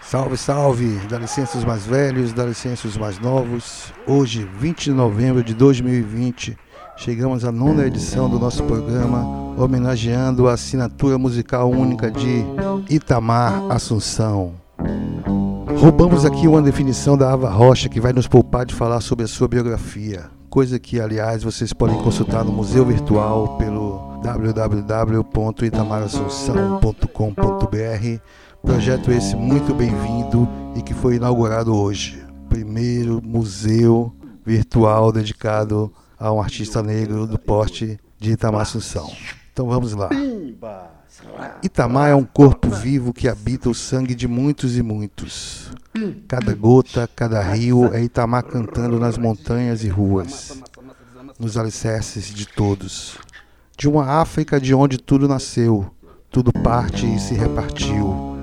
Salve, salve! Dá licença os mais velhos, dá licença os mais novos. Hoje, 20 de novembro de 2020, chegamos à nona edição do nosso programa, homenageando a assinatura musical única de Itamar Assunção. Roubamos aqui uma definição da Ava Rocha que vai nos poupar de falar sobre a sua biografia, coisa que, aliás, vocês podem consultar no Museu Virtual pelo www.itamarassunção.com.br Projeto esse muito bem-vindo e que foi inaugurado hoje. Primeiro museu virtual dedicado a um artista negro do porte de Itamar Assunção. Então vamos lá. Itamar é um corpo vivo que habita o sangue de muitos e muitos. Cada gota, cada rio é Itamar cantando nas montanhas e ruas, nos alicerces de todos. De uma África de onde tudo nasceu, tudo parte e se repartiu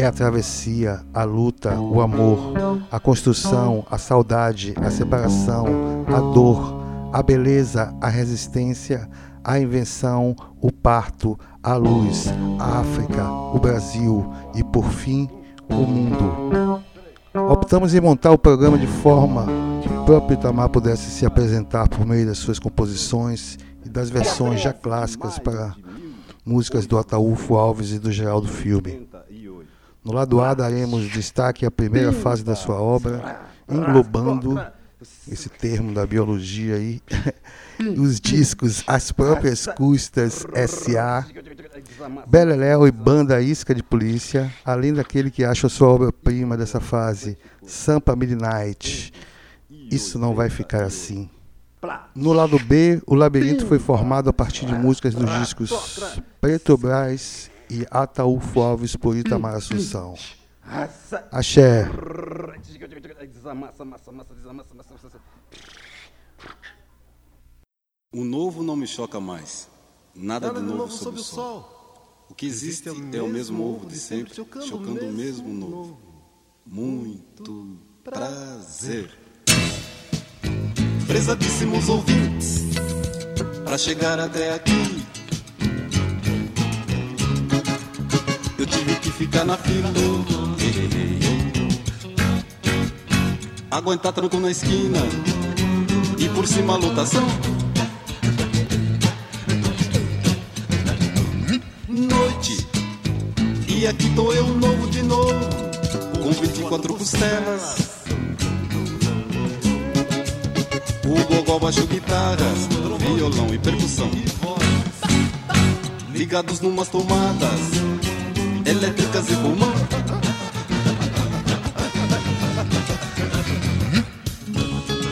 é a travessia, a luta, o amor, a construção, a saudade, a separação, a dor, a beleza, a resistência, a invenção, o parto, a luz, a África, o Brasil e, por fim, o mundo. Optamos em montar o programa de forma que o próprio Itamar pudesse se apresentar por meio das suas composições e das versões já clássicas para músicas do Ataúfo Alves e do Geraldo Filme. No lado A daremos destaque à primeira fase da sua obra, englobando esse termo da biologia aí, os discos As Próprias Custas S.A., Beleléu e Banda Isca de Polícia, além daquele que acha sua obra-prima dessa fase, Sampa Midnight. Isso não vai ficar assim. No lado B, o labirinto foi formado a partir de músicas dos discos Preto Brás e Ataúfo Alves por Itamar Assunção. Axé. O novo não me choca mais. Nada, Nada de novo, novo sob o sol. sol. O que existe é o mesmo, é o mesmo ovo de sempre, chocando, chocando o mesmo, mesmo novo. novo. Muito prazer. Prezadíssimos ouvintes, para chegar até aqui eu tive que ficar na fila. Aguentar tranco na esquina e por cima a lotação. Noite, e aqui tô eu novo de novo, com 24 costelas. O gogó, baixo, guitarras, violão e percussão. Ligados numas tomadas elétricas e pulmão.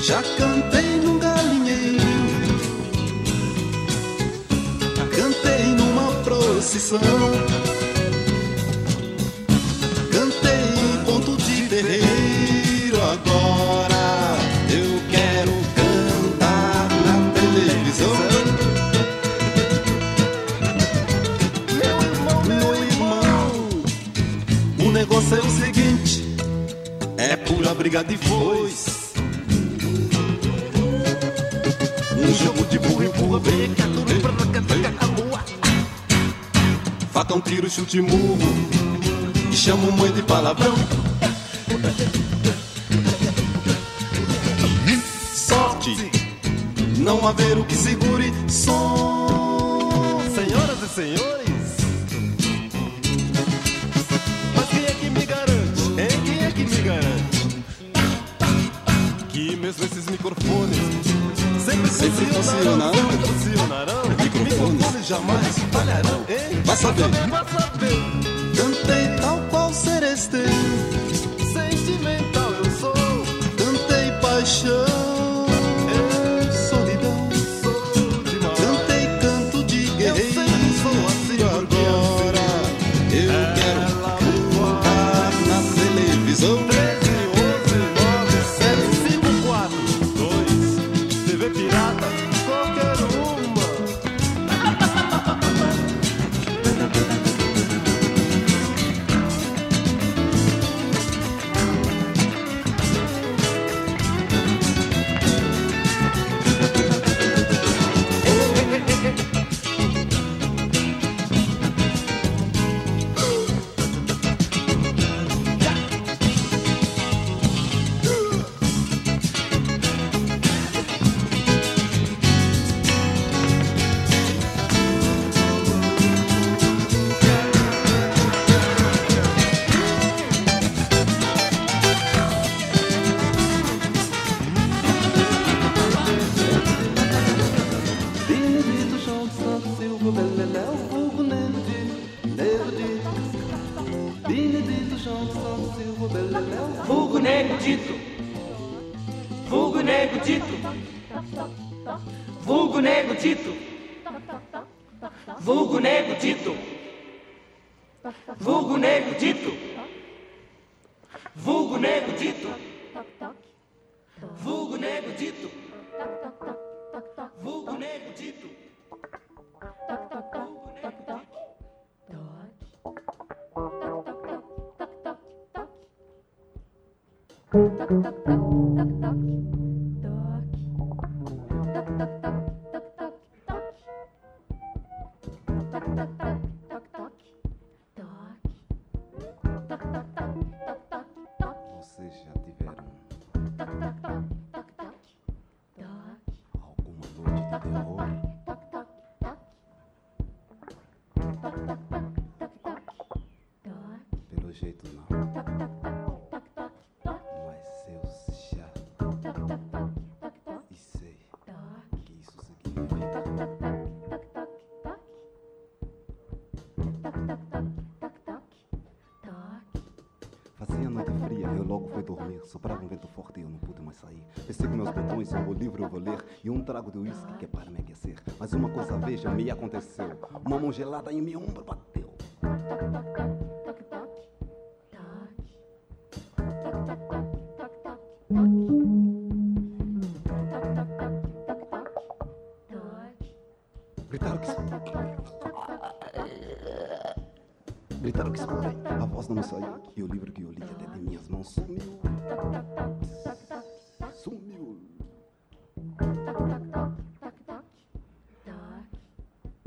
Já cantei num galinheiro, cantei numa procissão, briga de foice. Um jogo de burro empurra, breca, Faca um tiro, chute murro. E chama mãe de palavrão. Sorte. Não haver o que segure. Som Fazia noite fria, eu logo fui dormir. Soprava um vento forte e eu não pude mais sair. Pensei com meus botões, um livro eu vou ler e um trago de uísque que é para me aquecer. Mas uma coisa veja me aconteceu. Uma mão gelada em meu ombro bateu. Mãos sumiu. Sumiu.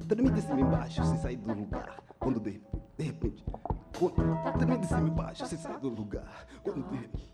Tremi de cima embaixo sem sair do lugar. Quando de, de repente. Tremi de cima embaixo sem sair do lugar. Quando de repente.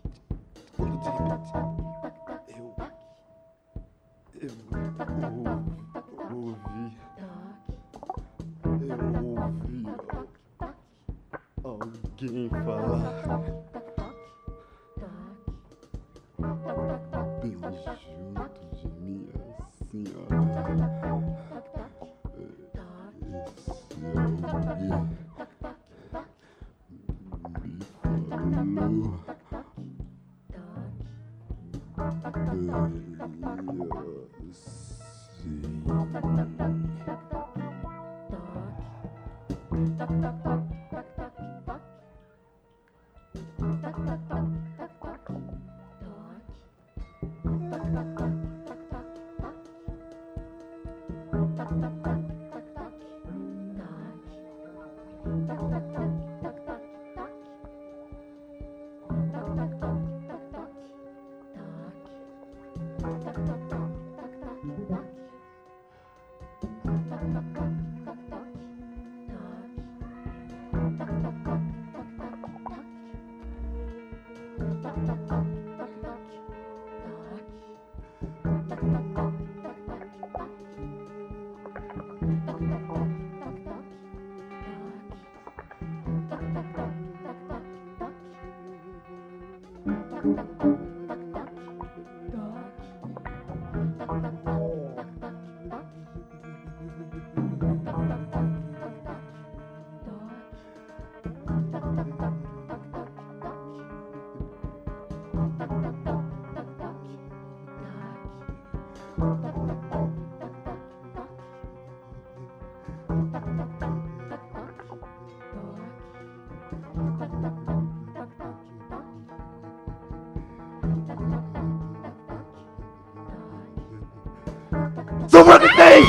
cho nó đi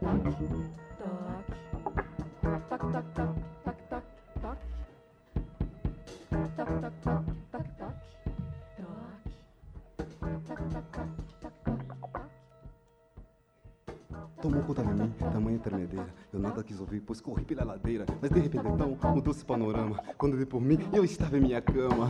Thank you. Tomou conta de mim, tamanha tremedeira. Eu nada quis ouvir, pois corri pela ladeira. Mas de repente então mudou-se o panorama. Quando dei por mim, eu estava em minha cama.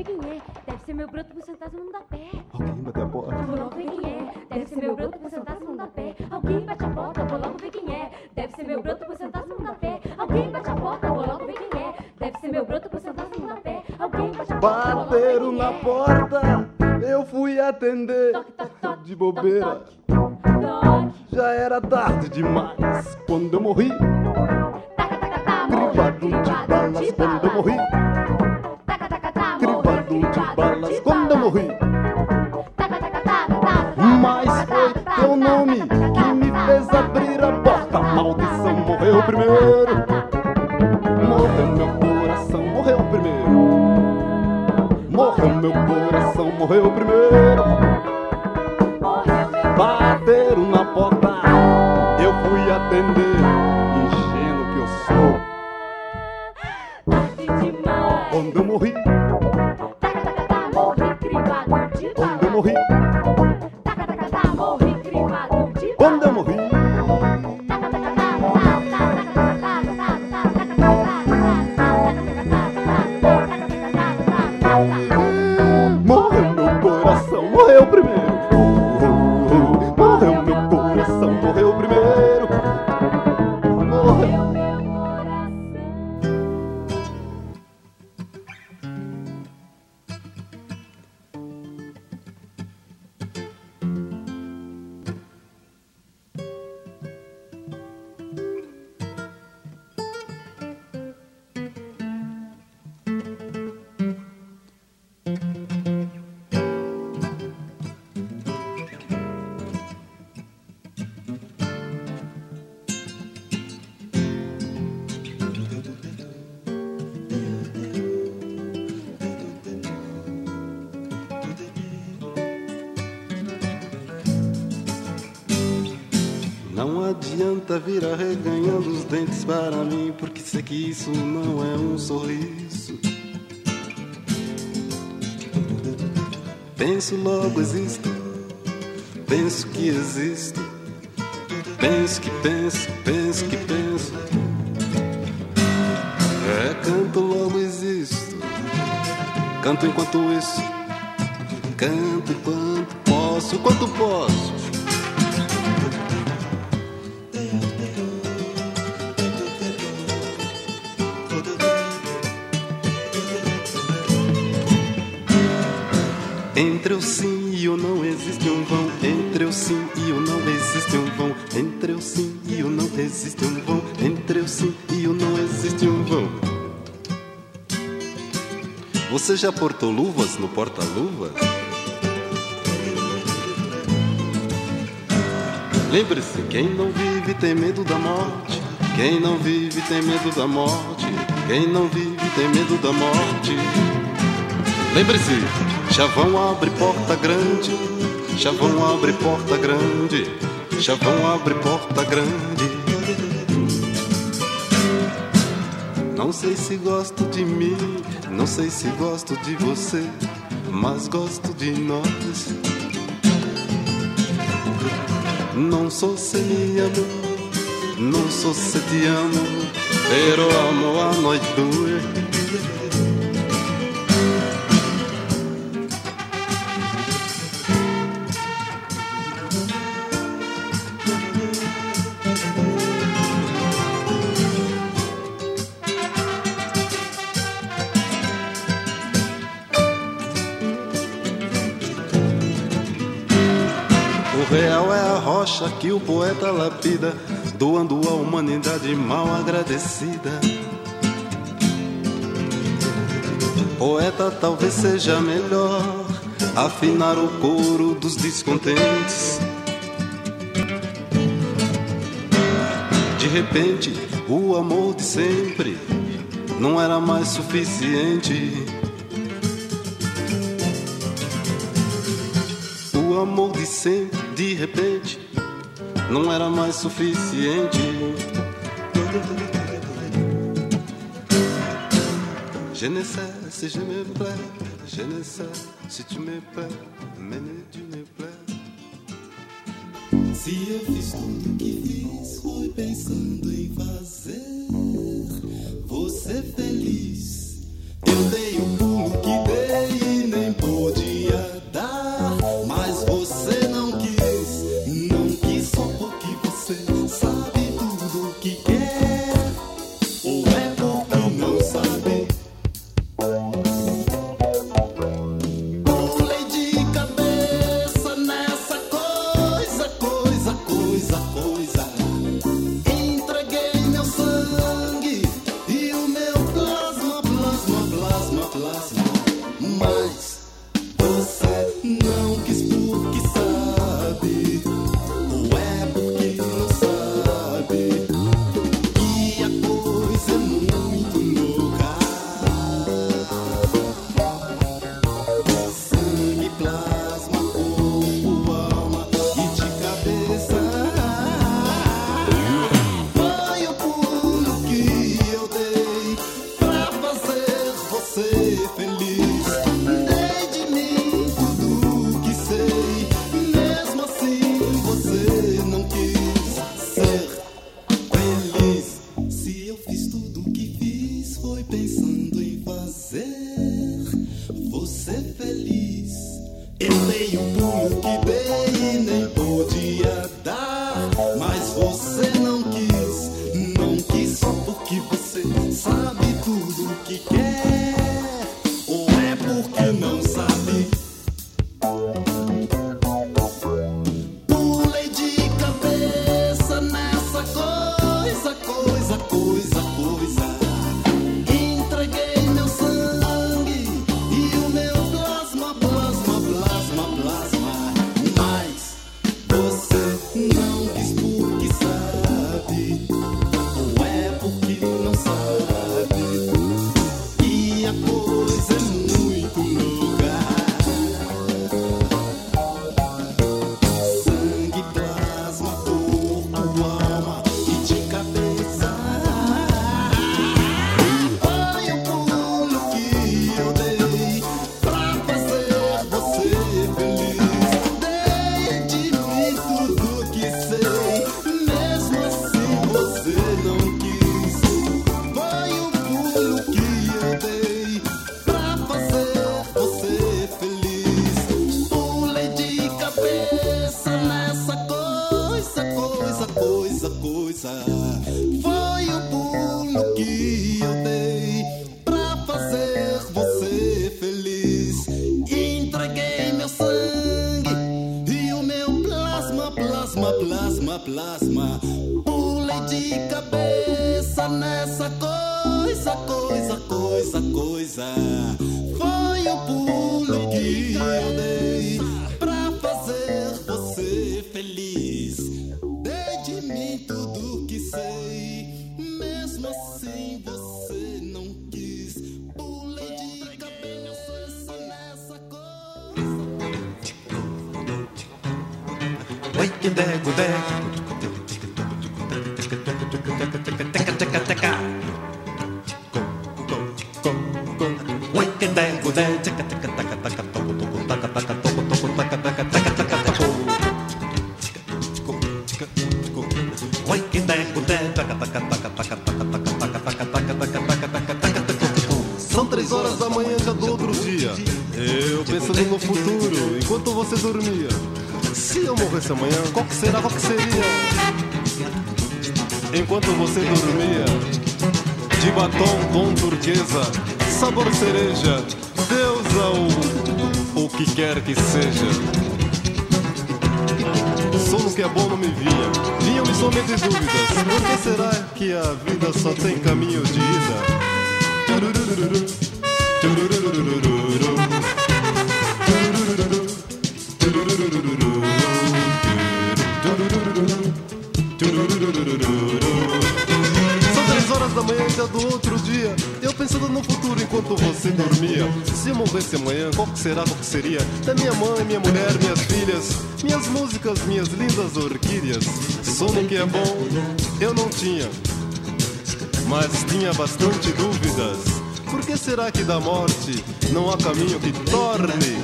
Ver quem é. Deve ser meu broto, pois fantasma não dá pé. Alguém bate a porta. Vou logo ver quem é. Deve ser meu broto, pois fantasma não dá pé. Alguém bate a porta, vou logo ver quem é. Deve ser meu broto, pois fantasma não dá pé. Alguém bate a porta, vou logo ver quem é. Deve ser meu broto, pois fantasma não dá pé. Alguém bate a porta, Bateram na é. porta. Eu fui atender. Toque, toque, toque. De bobeira. Já era tarde demais quando eu morri. Taca, taca, tá, morri, de balas quando eu morri. Balas quando eu morri. Mas foi teu nome que me fez abrir a porta. A maldição morreu primeiro. Morreu meu coração, morreu primeiro. Morreu meu coração, morreu primeiro. Bateram na porta, eu fui atender. Ingênuo que eu sou. Quando eu morri, para mim, porque sei que isso não é um sorriso. Penso, logo existo. Penso que existo. Penso que penso, penso que penso. É, canto, logo existo. Canto enquanto isso. Canto enquanto posso, enquanto posso. Entre o sim e o não existe um vão. Entre o sim e o não existe um vão. Entre o sim e o não existe um vão. Entre o sim e o não existe um vão. Você já portou luvas no porta-luvas? Lembre-se, quem não vive tem medo da morte. Quem não vive tem medo da morte. Quem não vive tem medo da morte. Lembre-se, chavão abre porta grande. Chavão abre porta grande. Chavão abre porta grande. Não sei se gosto de mim, não sei se gosto de você, mas gosto de nós. Non so se mi amo, non so se ti amo, però amo a noi due. O real é a rocha que o poeta lapida, doando à humanidade mal agradecida. Poeta talvez seja melhor afinar o coro dos descontentes. De repente, o amor de sempre não era mais suficiente. O amor de sempre, de repente não era mais suficiente. Je ne sais si je me plais, je ne sais si tu me plais, mais tu me plais. Se eu fiz tudo o que fiz, foi pensando em fazer você feliz. Eu dei o pulo que dei e nem podia dar. que é bom não me vinha. Vinham-me somente dúvidas. Por que será que a vida só tem caminho de ida? São três horas da manhã e já do outro dia pensando no futuro enquanto você dormia. Se eu morresse amanhã, qual que será, qual que seria? Da minha mãe, minha mulher, minhas filhas, minhas músicas, minhas lindas orquídeas. Sono que é bom, eu não tinha, mas tinha bastante dúvidas. Por que será que da morte não há caminho que torne?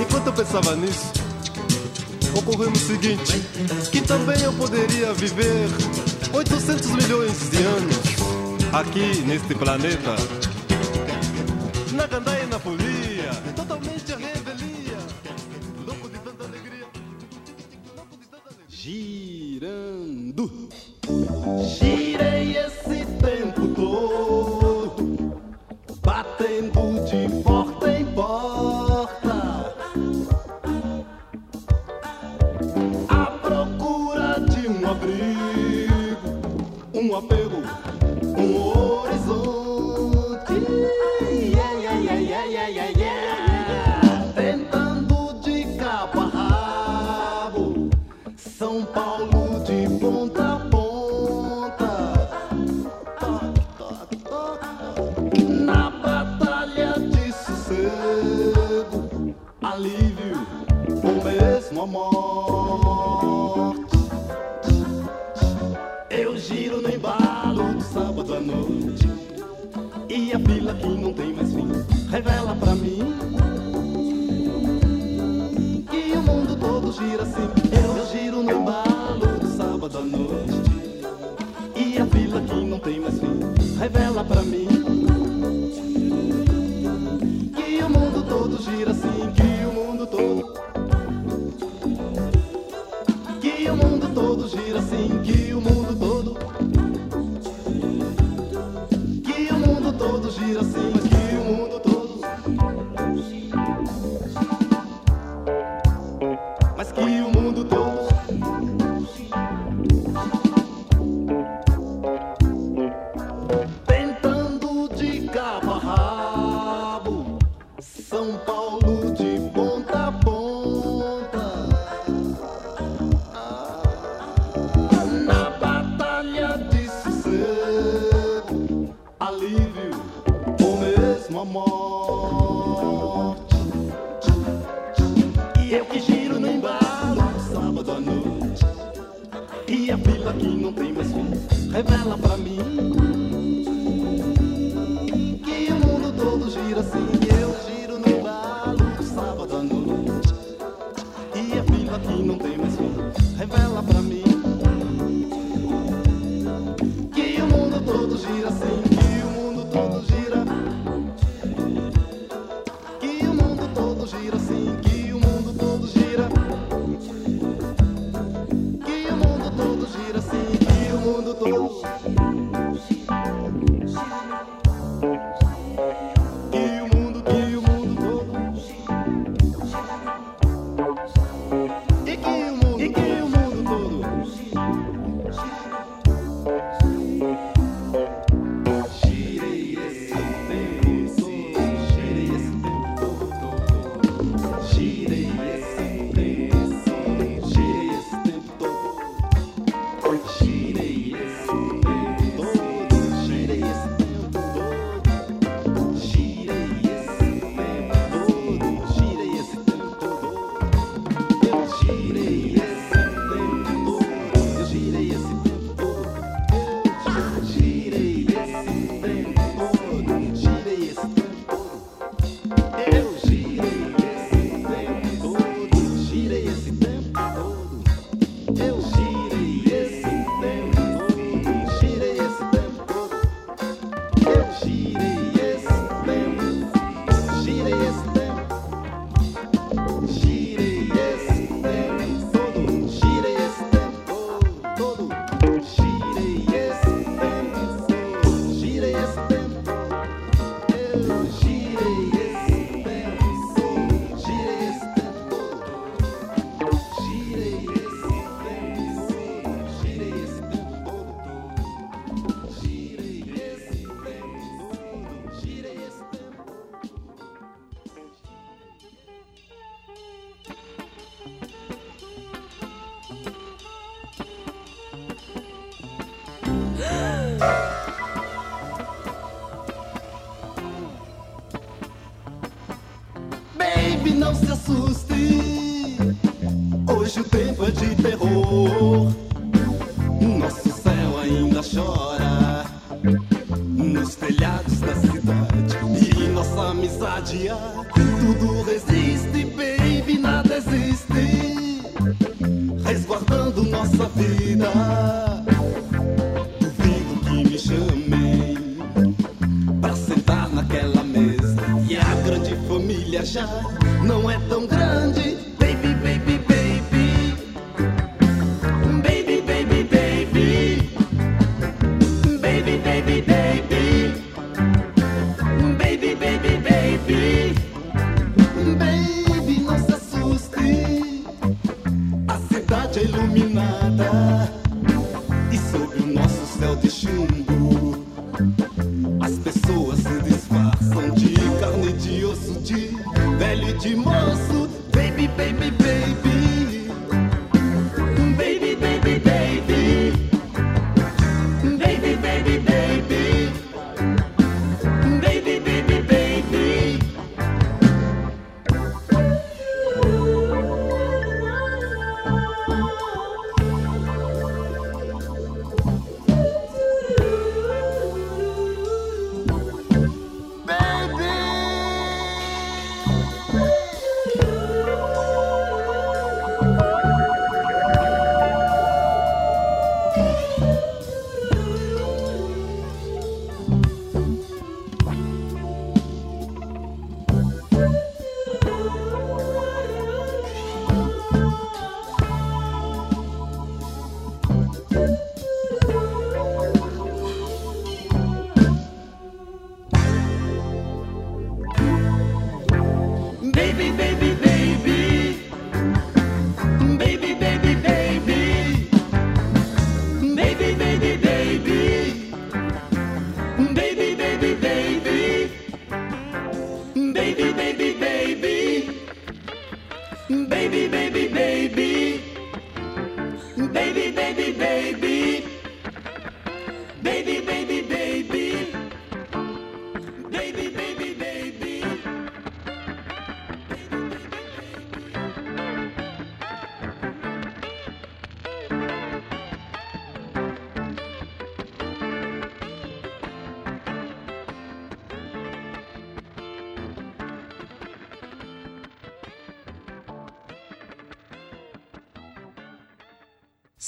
Enquanto eu pensava nisso, ocorreu o seguinte: que também eu poderia viver 800 milhões de anos aqui neste planeta. Na uma morte. Eu giro no embalo do sábado à noite. E a fila que não tem mais fim revela pra mim que o mundo todo gira assim.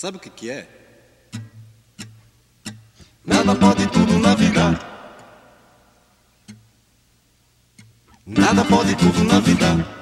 Sabe o que, que é? Nada pode tudo navegar. Nada pode tudo navegar.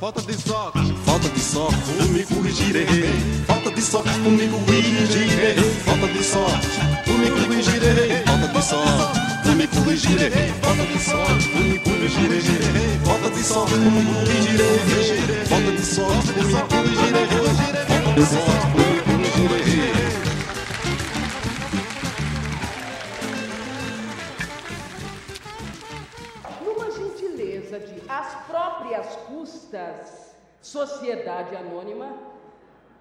Falta de sorte, falta de sorte, Sociedade Anônima,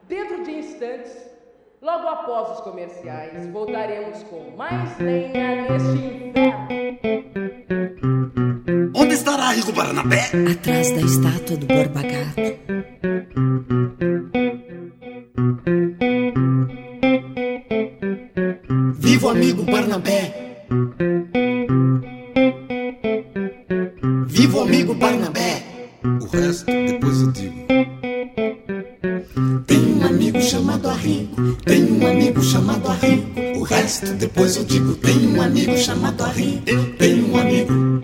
dentro de instantes, logo após os comerciais, voltaremos com mais lenha neste inferno. Onde estará Rico Paranapé? Atrás da estátua do Borba Gato. Viva o amigo Barnabé! Viva o amigo Barnabé! O resto depois eu digo. Tem um amigo chamado Arrigo, tem um amigo.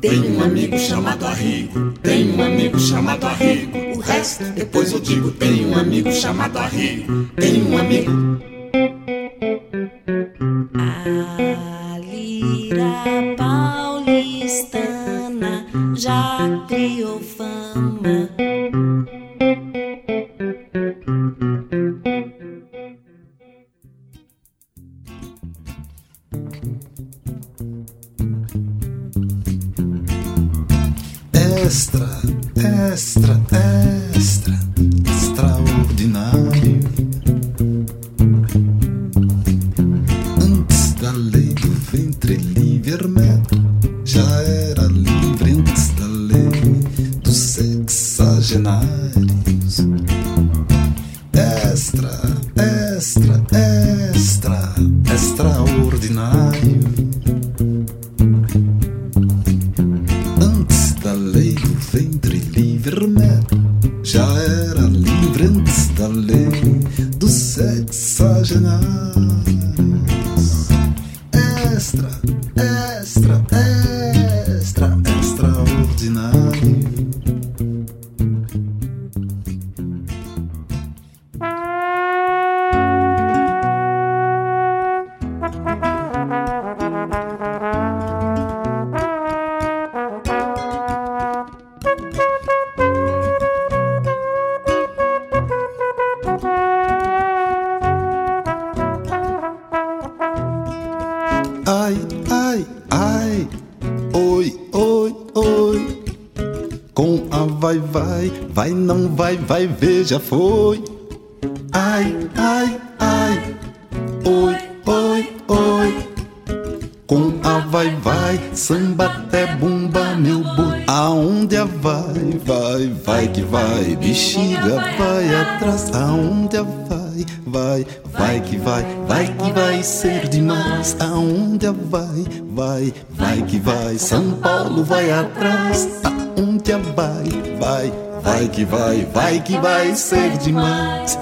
Tem um amigo chamado Arrigo, tem um amigo chamado Arrigo. O resto depois eu digo. Tem um amigo chamado Arrigo, tem um amigo. Vai, vai, veja, foi. Ai, ai, ai, oi, oi, oi. Com a vai, vai, samba até bumba, meu boi. Aonde a vai, vai, vai que vai, bexiga vai atrás. Aonde a vai, vai, vai que vai, vai que vai ser demais. Aonde a vai, vai, vai que vai, São Paulo vai atrás. Que vai, vai que vai ser demais.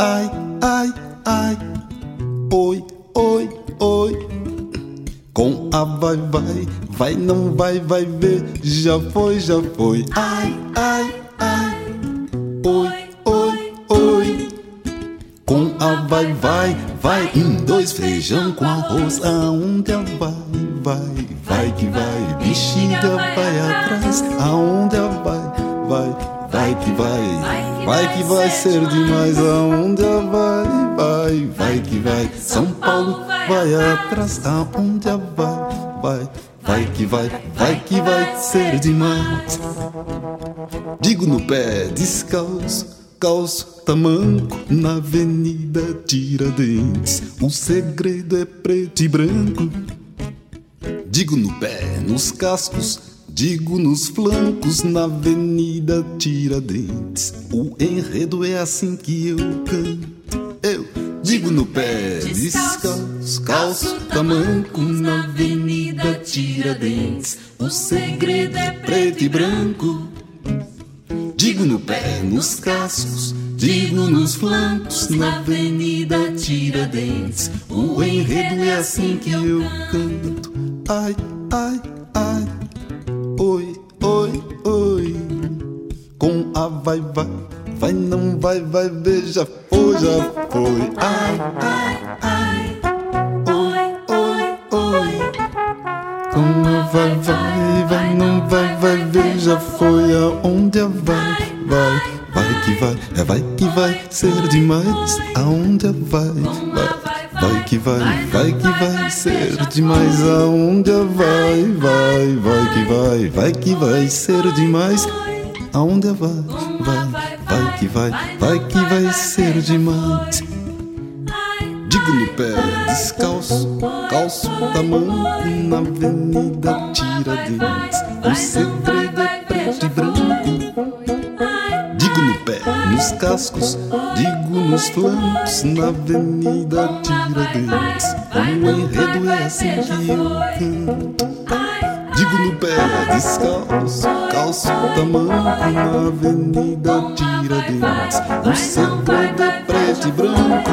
Ai, ai, ai, oi, oi, oi. Com a vai, vai, vai, não vai, vai ver. Já foi, já foi. Ai, ai, ai. Oi, oi, oi. Com a vai, vai, vai. Um, dois, feijão com arroz. Aonde a vai, vai, vai que vai. Bexiga vai atrás. Aonde a vai, vai, vai que vai. Vai que vai ser demais. Aonde a vai, vai, vai que vai. São Paulo vai atrás. Aonde a vai, vai. Vai que vai, vai que vai ser demais. Digo no pé descalço, calço tamanco na avenida Tiradentes. O segredo é preto e branco. Digo no pé, nos cascos, digo nos flancos na Avenida Tiradentes. O enredo é assim que eu canto. Eu digo no pé descalço, calço tamanco na Avenida Tiradentes. O segredo é preto e branco. Digo no pé, nos cascos, digo nos flancos, na Avenida Tiradentes. O enredo é assim que eu canto. Ai, ai, ai, oi, oi, oi. Com a vai, vai, vai, não vai, vai, veja, foi, já foi. Ai, ai, ai, oi, oi, oi. Com a vai, vai, vai, não vai, vai, veja, foi aonde a vai, vai, vai que vai, é vai que vai ser demais, aonde a vai, vai. Vai que vai, vai que vai ser demais, aonde vai, vai, vai que vai, vai que vai ser demais, aonde vai, vai, vai que vai, vai que vai ser demais. Digo no pé, descalço, calço tamanco na Avenida Tiradentes. O segredo é preto e branco. Nos cascos, digo nos flancos na Avenida Tiradentes. O enredo é assim que eu canto. Digo no pé, descalço, calço tamanco na Avenida Tiradentes. O segredo é preto e branco.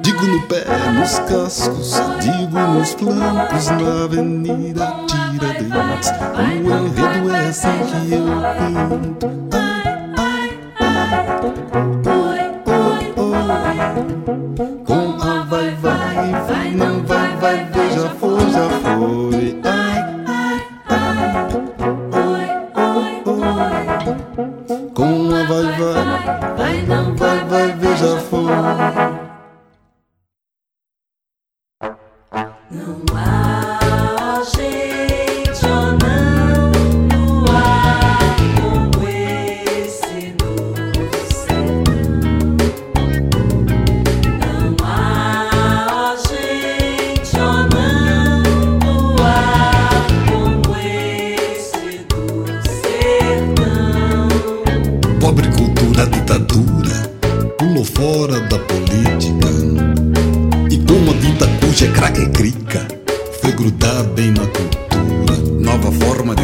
Digo no pé, nos cascos, digo nos flancos na Avenida Tiradentes. O enredo é assim que eu canto.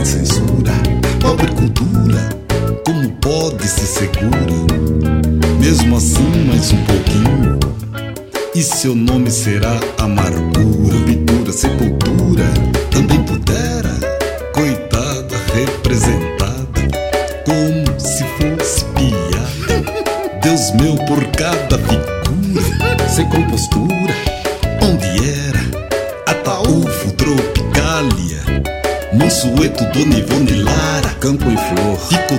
Censura. Pobre cultura, como pode se segura? Mesmo assim, mais um pouquinho. E seu nome será amargura, ruptura, sepultura. Também pudera, coitada, representada, como se fosse piada. Deus meu, por cada figura, Mansueto, Dona Ivone Lara, Campo em Flor, ficou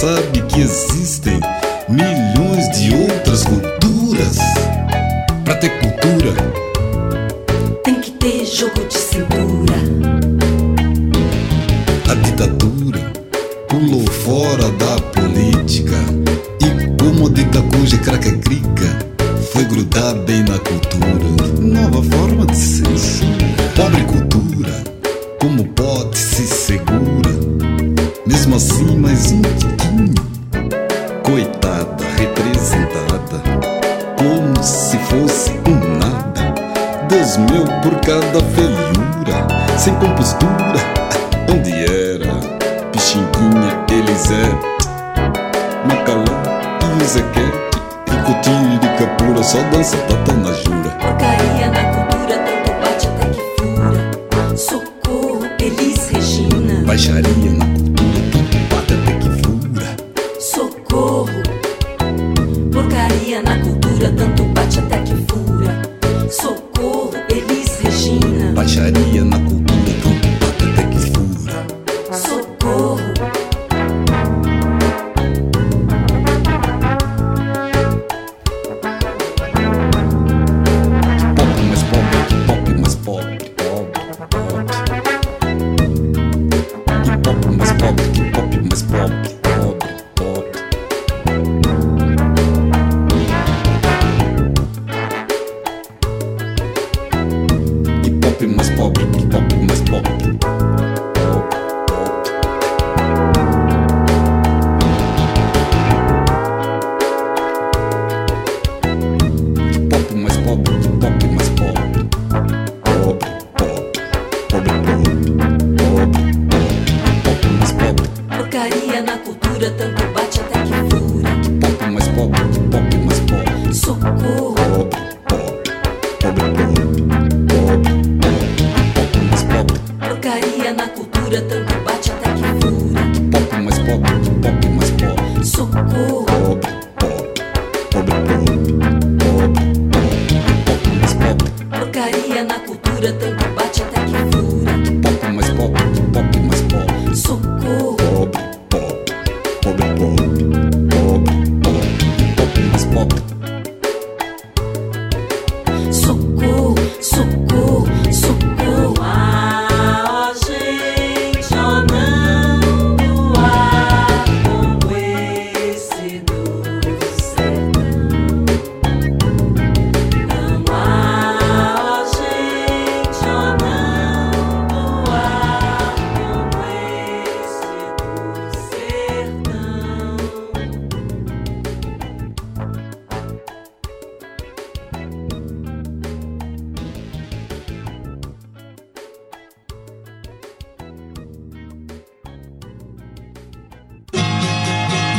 sabe que existem milhões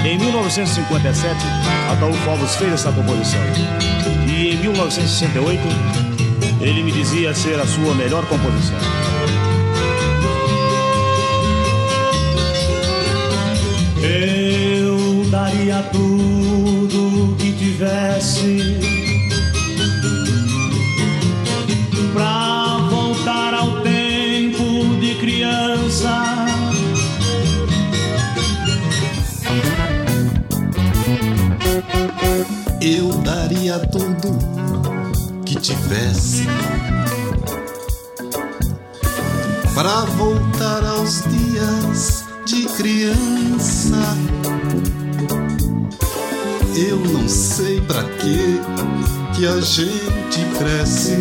Em 1957, Ataúfo Alves fez essa composição. E em 1968, ele me dizia ser a sua melhor composição. Eu daria tudo que tivesse Eu daria tudo que tivesse para voltar aos dias de criança. Eu não sei para que que a gente cresce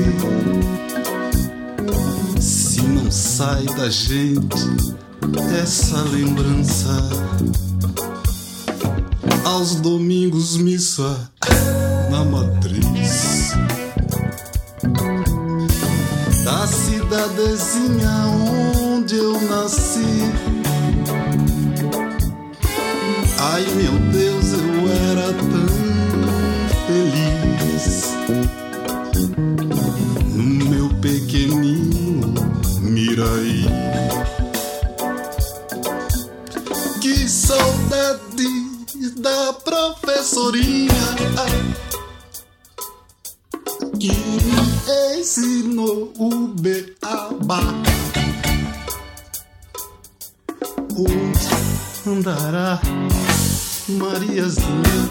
se não sai da gente essa lembrança. Aos domingos missa Namad sino o beabá. Onde andará Mariazinha?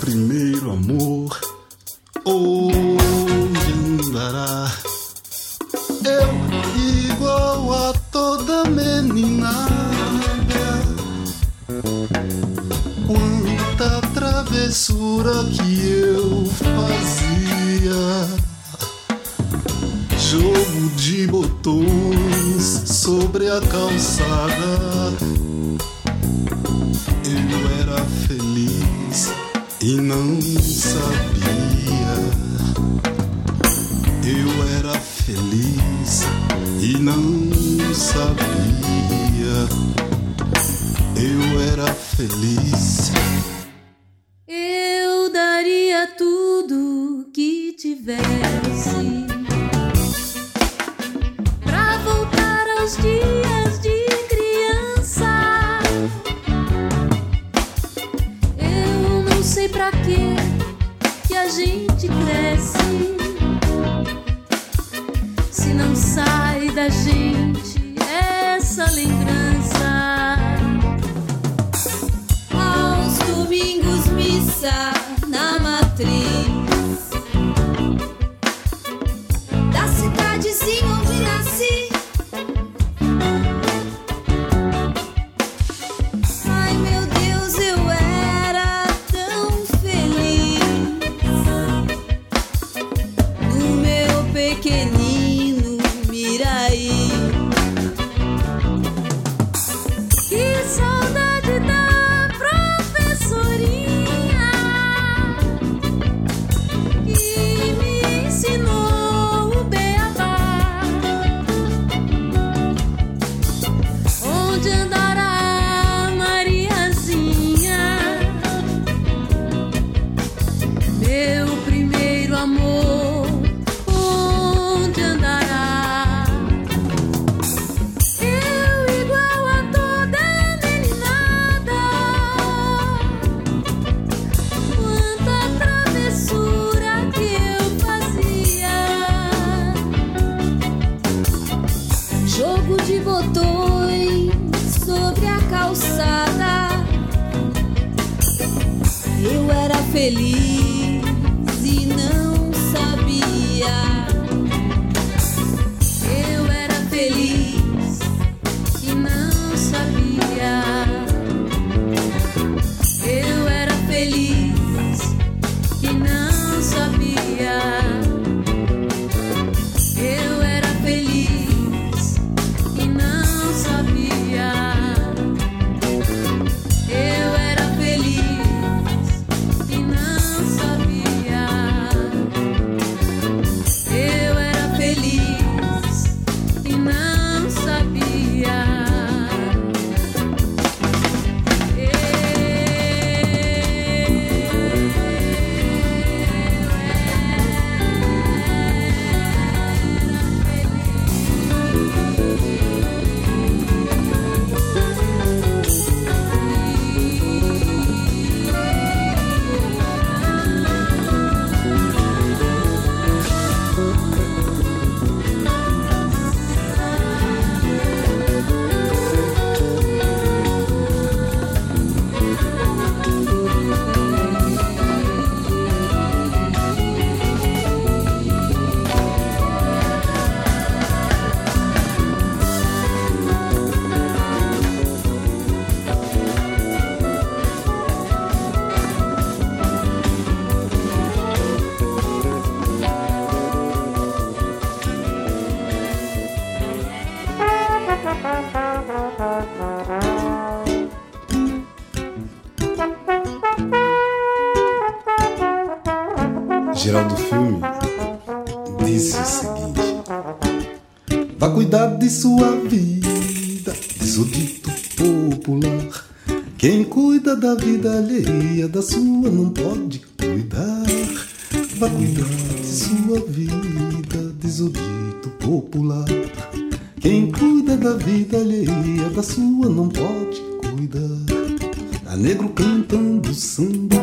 Primeiro amor. Oh. Travessura que eu fazia. Jogo de botões sobre a calçada. Eu era feliz e não sabia. Eu era feliz e não sabia. Eu era feliz. Tivesse pra voltar aos dias de criança. Eu não sei pra quê que a gente cresce se não sai da gente essa lembrança. Aos domingos, missa na matriz da vida alheia, da sua não pode cuidar. Vá cuidar de sua vida, diz popular. Quem cuida da vida alheia, da sua não pode cuidar. A negro cantando samba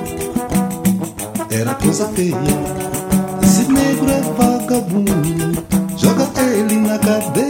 era coisa feia. Esse negro é vagabundo, joga ele na cadeia.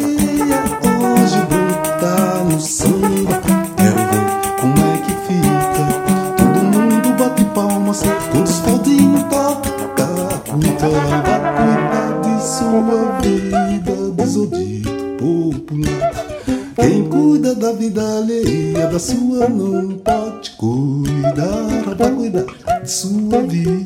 Da sua não pode pode cuidar, vai cuidar de sua vida.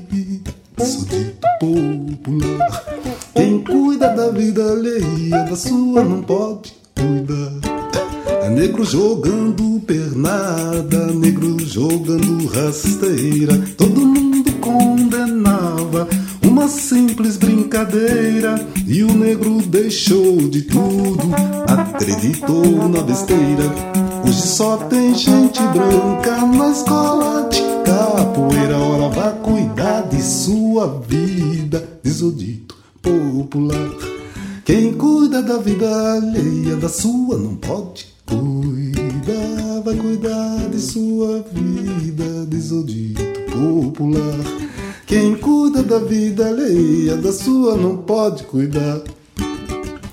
Cuidar.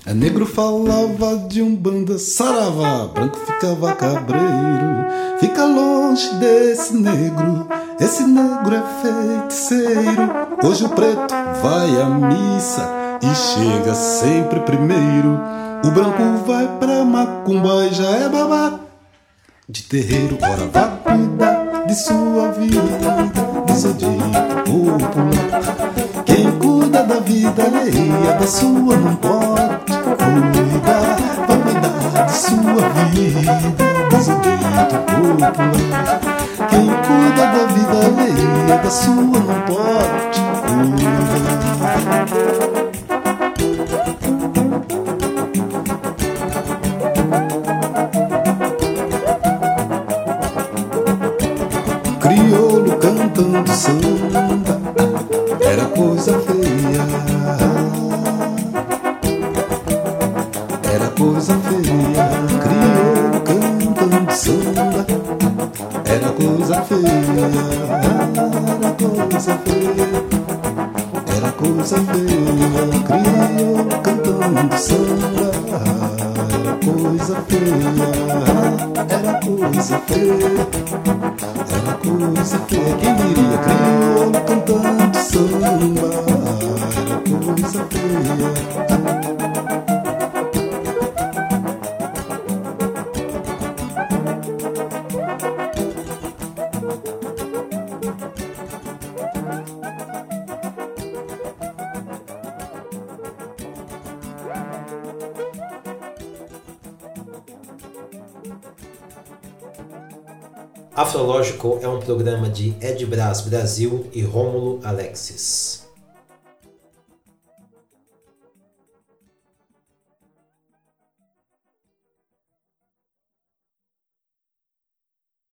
É negro falava de um banda saravá, branco ficava cabreiro. Fica longe desse negro, esse negro é feiticeiro. Hoje o preto vai à missa e chega sempre primeiro. O branco vai pra macumba e já é babá de terreiro. Ora vá cuidar de sua vida, o dito popular. Da alheia, da sua não pode cuidar. Vai cuidar de sua vida, diz o dito popular. Quem cuida da vida alheia, da sua não pode cuidar. Um programa de Ed Brás Brasil e Rômulo Alexis.